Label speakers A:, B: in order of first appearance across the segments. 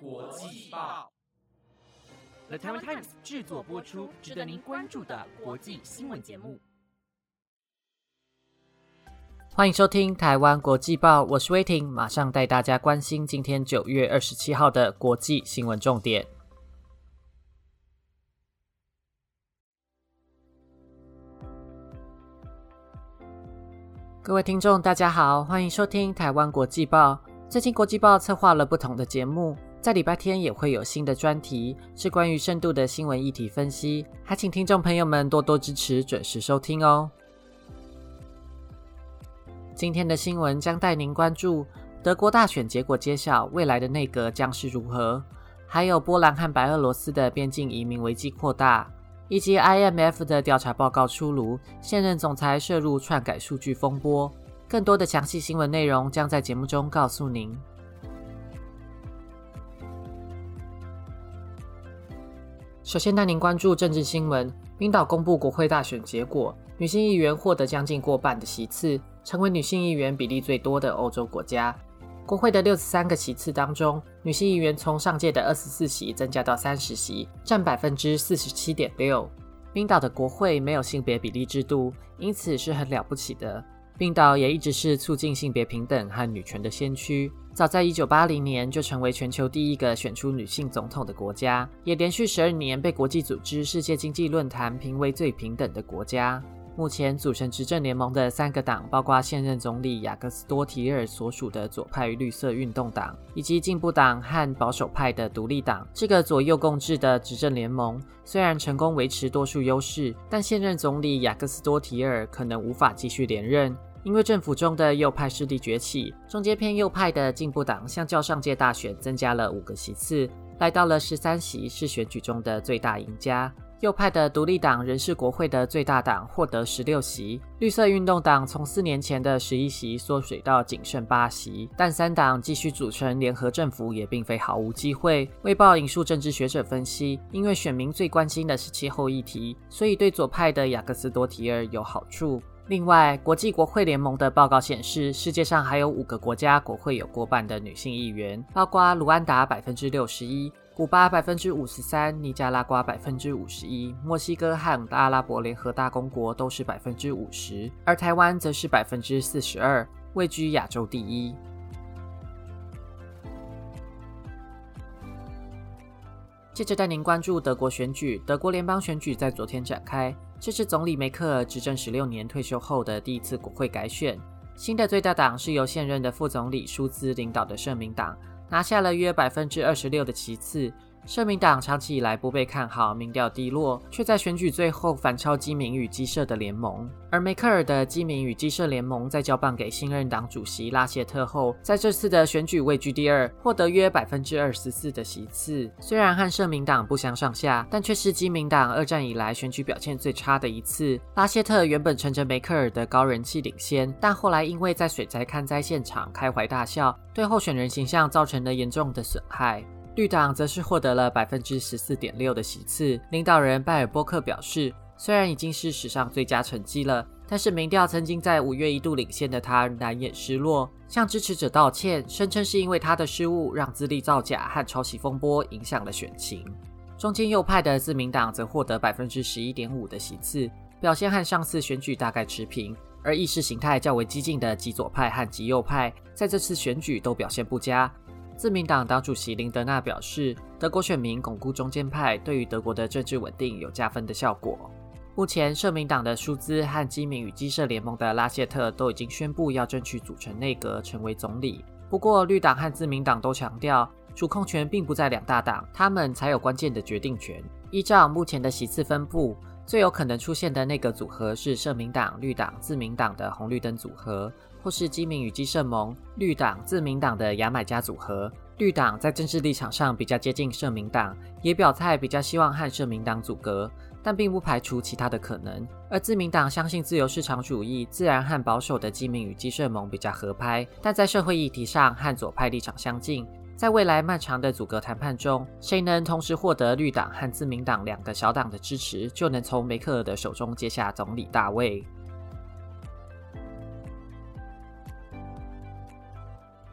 A: 国际报
B: ，The Taiwan Times 制作播出，值得您关注的国际新闻节目。欢迎收听台湾国际报，我是威霆，马上带大家关心今天九月二十七号的国际新闻重点。各位听众，大家好，欢迎收听台湾国际报。最近国际报策划了不同的节目。在礼拜天也会有新的专题，是关于深度的新闻议题分析，还请听众朋友们多多支持，准时收听哦。今天的新闻将带您关注德国大选结果揭晓，未来的内阁将是如何，还有波兰和白俄罗斯的边境移民危机扩大，以及 IMF 的调查报告出炉，现任总裁涉入篡改数据风波。更多的详细新闻内容将在节目中告诉您。首先带您关注政治新闻。冰岛公布国会大选结果，女性议员获得将近过半的席次，成为女性议员比例最多的欧洲国家。国会的六十三个席次当中，女性议员从上届的二十四席增加到三十席，占百分之四十七点六。冰岛的国会没有性别比例制度，因此是很了不起的。冰岛也一直是促进性别平等和女权的先驱。早在1980年就成为全球第一个选出女性总统的国家，也连续十二年被国际组织世界经济论坛评为最平等的国家。目前组成执政联盟的三个党，包括现任总理雅各斯多提尔所属的左派绿色运动党，以及进步党和保守派的独立党。这个左右共治的执政联盟虽然成功维持多数优势，但现任总理雅各斯多提尔可能无法继续连任。因为政府中的右派势力崛起，中间偏右派的进步党相较上届大选增加了五个席次，来到了十三席，是选举中的最大赢家。右派的独立党仍是国会的最大党，获得十六席。绿色运动党从四年前的十一席缩水到仅剩八席，但三党继续组成联合政府也并非毫无机会。卫报引述政治学者分析，因为选民最关心的是气候议题，所以对左派的雅各斯多提尔有好处。另外，国际国会联盟的报告显示，世界上还有五个国家国会有过半的女性议员，包括卢安达百分之六十一、古巴百分之五十三、尼加拉瓜百分之五十一、墨西哥和阿拉伯联合大公国都是百分之五十，而台湾则是百分之四十二，位居亚洲第一。接着带您关注德国选举，德国联邦选举在昨天展开。这是总理梅克尔执政十六年退休后的第一次国会改选。新的最大党是由现任的副总理舒兹领导的社民党，拿下了约百分之二十六的席次。社民党长期以来不被看好，民调低落，却在选举最后反超基民与基社的联盟。而梅克尔的基民与基社联盟在交棒给新任党主席拉谢特后，在这次的选举位居第二，获得约百分之二十四的席次。虽然和社民党不相上下，但却是基民党二战以来选举表现最差的一次。拉谢特原本乘着梅克尔的高人气领先，但后来因为在水灾看灾现场开怀大笑，对候选人形象造成了严重的损害。绿党则是获得了百分之十四点六的席次。领导人拜尔波克表示，虽然已经是史上最佳成绩了，但是民调曾经在五月一度领先的他难掩失落，向支持者道歉，声称是因为他的失误让资历造假和抄袭风波影响了选情。中间右派的自民党则获得百分之十一点五的席次，表现和上次选举大概持平。而意识形态较为激进的极左派和极右派在这次选举都表现不佳。自民党党主席林德纳表示，德国选民巩固中间派，对于德国的政治稳定有加分的效果。目前，社民党的舒兹和基民与基社联盟的拉谢特都已经宣布要争取组成内阁，成为总理。不过，绿党和自民党都强调，主控权并不在两大党，他们才有关键的决定权。依照目前的席次分布，最有可能出现的内阁组合是社民党、绿党、自民党的红绿灯组合。或是基民与基社盟、绿党、自民党的牙买加组合。绿党在政治立场上比较接近社民党，也表态比较希望和社民党组阁，但并不排除其他的可能。而自民党相信自由市场主义，自然和保守的基民与基社盟比较合拍，但在社会议题上和左派立场相近。在未来漫长的组阁谈判中，谁能同时获得绿党和自民党两个小党的支持，就能从梅克尔的手中接下总理大位。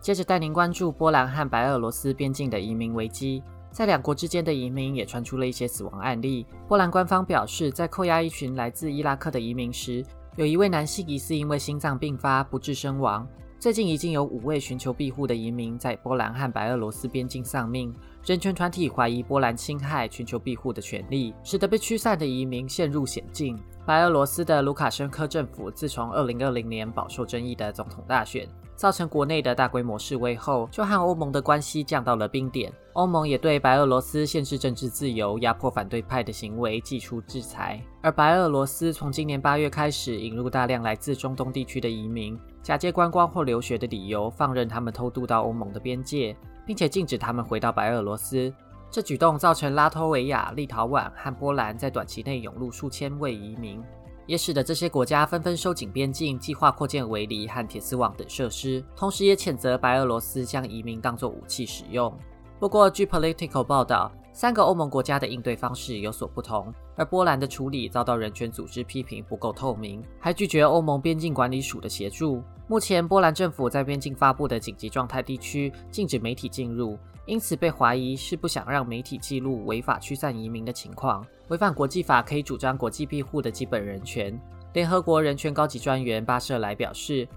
B: 接着带您关注波兰和白俄罗斯边境的移民危机。在两国之间的移民也传出了一些死亡案例。波兰官方表示，在扣押一群来自伊拉克的移民时，有一位男性疑似因为心脏病发不治身亡。最近已经有五位寻求庇护的移民在波兰和白俄罗斯边境丧命。人权团体怀疑波兰侵害寻求庇护的权利，使得被驱散的移民陷入险境。白俄罗斯的卢卡申科政府自从2020年饱受争议的总统大选。造成国内的大规模示威后，就和欧盟的关系降到了冰点。欧盟也对白俄罗斯限制政治自由、压迫反对派的行为寄出制裁。而白俄罗斯从今年八月开始引入大量来自中东地区的移民，假借观光或留学的理由，放任他们偷渡到欧盟的边界，并且禁止他们回到白俄罗斯。这举动造成拉脱维亚、立陶宛和波兰在短期内涌入数千位移民。也使得这些国家纷纷收紧边境，计划扩建围篱和铁丝网等设施，同时也谴责白俄罗斯将移民当作武器使用。不过，据 Political 报道，三个欧盟国家的应对方式有所不同，而波兰的处理遭到人权组织批评不够透明，还拒绝欧盟边境管理署的协助。目前，波兰政府在边境发布的紧急状态地区禁止媒体进入。因此被怀疑是不想让媒体记录违法驱散移民的情况，违反国际法可以主张国际庇护的基本人权。联合国人权高级专员巴舍莱表示，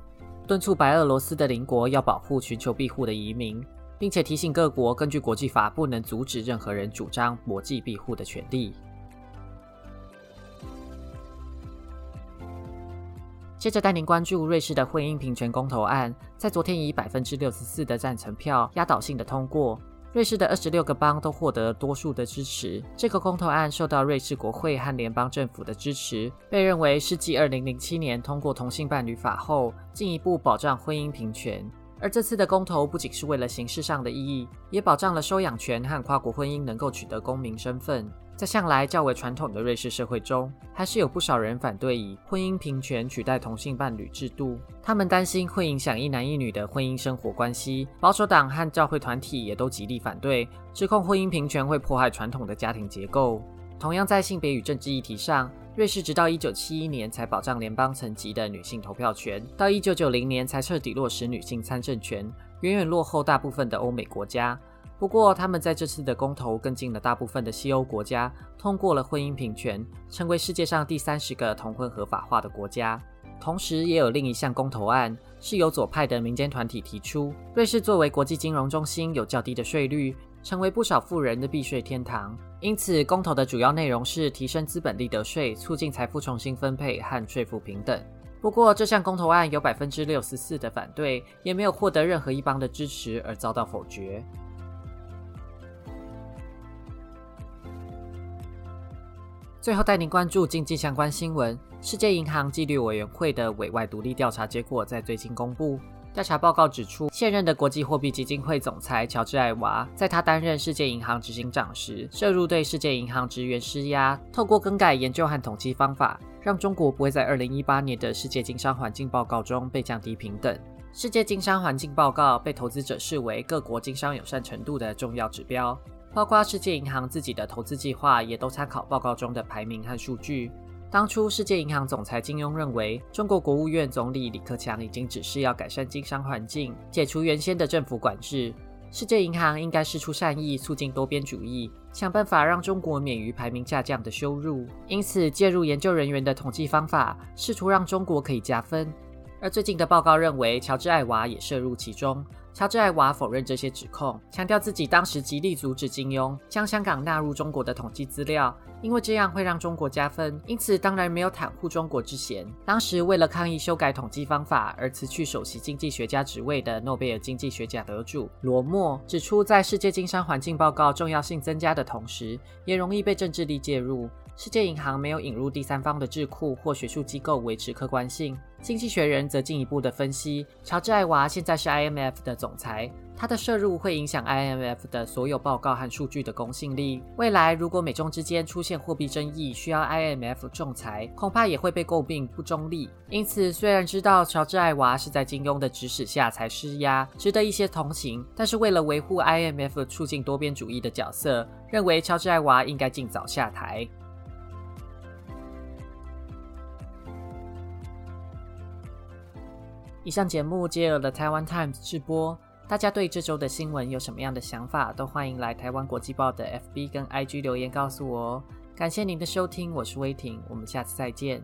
B: 敦促白俄罗斯的邻国要保护寻求庇护的移民，并且提醒各国根据国际法不能阻止任何人主张国际庇护的权利。接着带您关注瑞士的婚姻平权公投案，在昨天以百分之六十四的赞成票压倒性的通过，瑞士的二十六个邦都获得多数的支持。这个公投案受到瑞士国会和联邦政府的支持，被认为是继二零零七年通过同性伴侣法后，进一步保障婚姻平权。而这次的公投不仅是为了形式上的意义，也保障了收养权和跨国婚姻能够取得公民身份。在向来较为传统的瑞士社会中，还是有不少人反对以婚姻平权取代同性伴侣制度。他们担心会影响一男一女的婚姻生活关系。保守党和教会团体也都极力反对，指控婚姻平权会破坏传统的家庭结构。同样在性别与政治议题上，瑞士直到1971年才保障联邦层级的女性投票权，到1990年才彻底落实女性参政权，远远落后大部分的欧美国家。不过，他们在这次的公投跟进了大部分的西欧国家，通过了婚姻平权，成为世界上第三十个同婚合法化的国家。同时，也有另一项公投案是由左派的民间团体提出。瑞士作为国际金融中心，有较低的税率，成为不少富人的避税天堂。因此，公投的主要内容是提升资本利得税，促进财富重新分配和税负平等。不过，这项公投案有百分之六十四的反对，也没有获得任何一方的支持，而遭到否决。最后带您关注经济相关新闻。世界银行纪律委员会的委外独立调查结果在最近公布。调查报告指出，现任的国际货币基金会总裁乔治·艾娃，在他担任世界银行执行长时，涉入对世界银行职员施压，透过更改研究和统计方法，让中国不会在2018年的世界经商环境报告中被降低平等。世界经商环境报告被投资者视为各国经商友善程度的重要指标。包括世界银行自己的投资计划，也都参考报告中的排名和数据。当初，世界银行总裁金庸认为，中国国务院总理李克强已经指示要改善经商环境，解除原先的政府管制。世界银行应该施出善意，促进多边主义，想办法让中国免于排名下降的羞辱。因此，介入研究人员的统计方法，试图让中国可以加分。而最近的报告认为，乔治·艾娃也涉入其中。乔治·艾娃否认这些指控，强调自己当时极力阻止金庸将香港纳入中国的统计资料，因为这样会让中国加分。因此，当然没有袒护中国之嫌。当时为了抗议修改统计方法而辞去首席经济学家职位的诺贝尔经济学奖得主罗默指出，在世界经商环境报告重要性增加的同时，也容易被政治力介入。世界银行没有引入第三方的智库或学术机构维持客观性。经济学人则进一步的分析，乔治·艾娃现在是 IMF 的总裁，他的摄入会影响 IMF 的所有报告和数据的公信力。未来如果美中之间出现货币争议，需要 IMF 仲裁，恐怕也会被诟病不中立。因此，虽然知道乔治·艾娃是在金庸的指使下才施压，值得一些同情，但是为了维护 IMF 促进多边主义的角色，认为乔治·艾娃应该尽早下台。以上节目皆由了台湾 Times 直播。大家对这周的新闻有什么样的想法，都欢迎来台湾国际报的 FB 跟 IG 留言告诉我哦。感谢您的收听，我是威霆，我们下次再见。